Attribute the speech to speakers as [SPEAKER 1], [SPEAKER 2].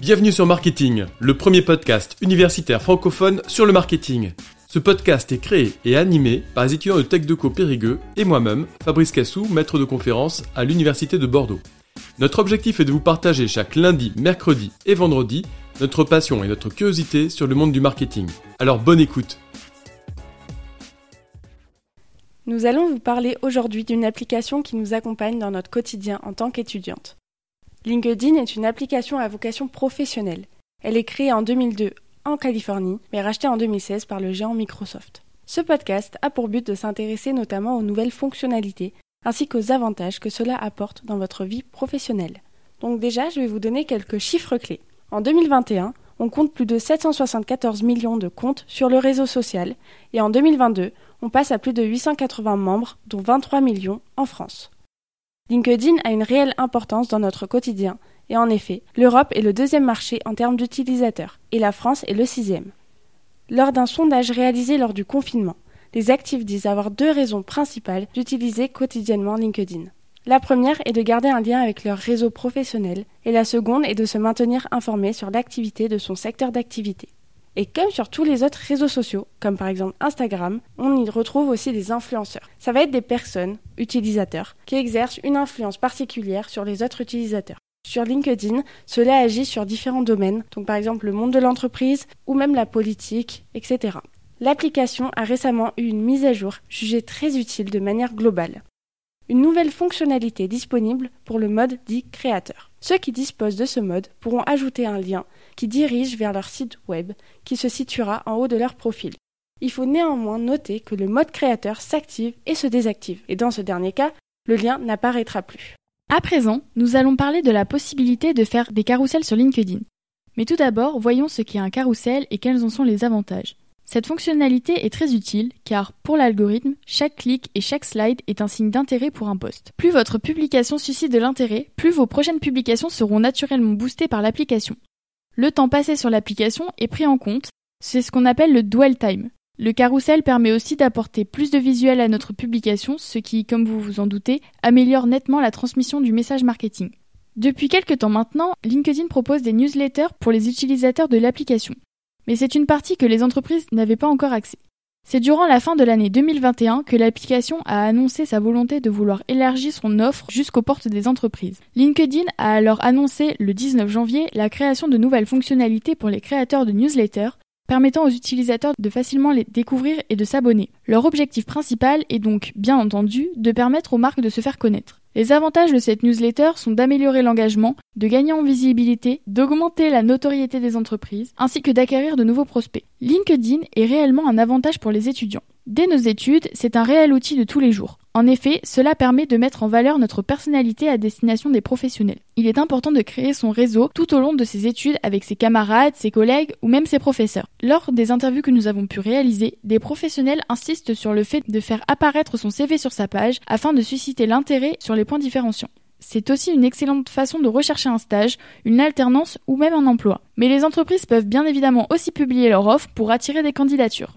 [SPEAKER 1] Bienvenue sur Marketing, le premier podcast universitaire francophone sur le marketing. Ce podcast est créé et animé par les étudiants de TechDeco Périgueux et moi-même, Fabrice Cassou, maître de conférence à l'Université de Bordeaux. Notre objectif est de vous partager chaque lundi, mercredi et vendredi notre passion et notre curiosité sur le monde du marketing. Alors bonne écoute
[SPEAKER 2] Nous allons vous parler aujourd'hui d'une application qui nous accompagne dans notre quotidien en tant qu'étudiante. LinkedIn est une application à vocation professionnelle. Elle est créée en 2002 en Californie, mais rachetée en 2016 par le géant Microsoft. Ce podcast a pour but de s'intéresser notamment aux nouvelles fonctionnalités ainsi qu'aux avantages que cela apporte dans votre vie professionnelle. Donc déjà, je vais vous donner quelques chiffres clés. En 2021, on compte plus de 774 millions de comptes sur le réseau social et en 2022, on passe à plus de 880 membres, dont 23 millions en France. LinkedIn a une réelle importance dans notre quotidien, et en effet, l'Europe est le deuxième marché en termes d'utilisateurs, et la France est le sixième. Lors d'un sondage réalisé lors du confinement, les actifs disent avoir deux raisons principales d'utiliser quotidiennement LinkedIn. La première est de garder un lien avec leur réseau professionnel, et la seconde est de se maintenir informé sur l'activité de son secteur d'activité. Et comme sur tous les autres réseaux sociaux, comme par exemple Instagram, on y retrouve aussi des influenceurs. Ça va être des personnes, utilisateurs, qui exercent une influence particulière sur les autres utilisateurs. Sur LinkedIn, cela agit sur différents domaines, donc par exemple le monde de l'entreprise ou même la politique, etc. L'application a récemment eu une mise à jour jugée très utile de manière globale. Une nouvelle fonctionnalité disponible pour le mode dit créateur. Ceux qui disposent de ce mode pourront ajouter un lien qui dirigent vers leur site web qui se situera en haut de leur profil. Il faut néanmoins noter que le mode créateur s'active et se désactive, et dans ce dernier cas, le lien n'apparaîtra plus.
[SPEAKER 3] À présent, nous allons parler de la possibilité de faire des carousels sur LinkedIn. Mais tout d'abord, voyons ce qu'est un carrousel et quels en sont les avantages. Cette fonctionnalité est très utile car, pour l'algorithme, chaque clic et chaque slide est un signe d'intérêt pour un poste. Plus votre publication suscite de l'intérêt, plus vos prochaines publications seront naturellement boostées par l'application. Le temps passé sur l'application est pris en compte, c'est ce qu'on appelle le dwell time. Le carrousel permet aussi d'apporter plus de visuels à notre publication, ce qui, comme vous vous en doutez, améliore nettement la transmission du message marketing. Depuis quelques temps maintenant, LinkedIn propose des newsletters pour les utilisateurs de l'application. Mais c'est une partie que les entreprises n'avaient pas encore accès. C'est durant la fin de l'année 2021 que l'application a annoncé sa volonté de vouloir élargir son offre jusqu'aux portes des entreprises. LinkedIn a alors annoncé le 19 janvier la création de nouvelles fonctionnalités pour les créateurs de newsletters permettant aux utilisateurs de facilement les découvrir et de s'abonner. Leur objectif principal est donc, bien entendu, de permettre aux marques de se faire connaître. Les avantages de cette newsletter sont d'améliorer l'engagement, de gagner en visibilité, d'augmenter la notoriété des entreprises, ainsi que d'acquérir de nouveaux prospects. LinkedIn est réellement un avantage pour les étudiants. Dès nos études, c'est un réel outil de tous les jours. En effet, cela permet de mettre en valeur notre personnalité à destination des professionnels. Il est important de créer son réseau tout au long de ses études avec ses camarades, ses collègues ou même ses professeurs. Lors des interviews que nous avons pu réaliser, des professionnels insistent sur le fait de faire apparaître son CV sur sa page afin de susciter l'intérêt sur les points différenciants. C'est aussi une excellente façon de rechercher un stage, une alternance ou même un emploi. Mais les entreprises peuvent bien évidemment aussi publier leur offre pour attirer des candidatures.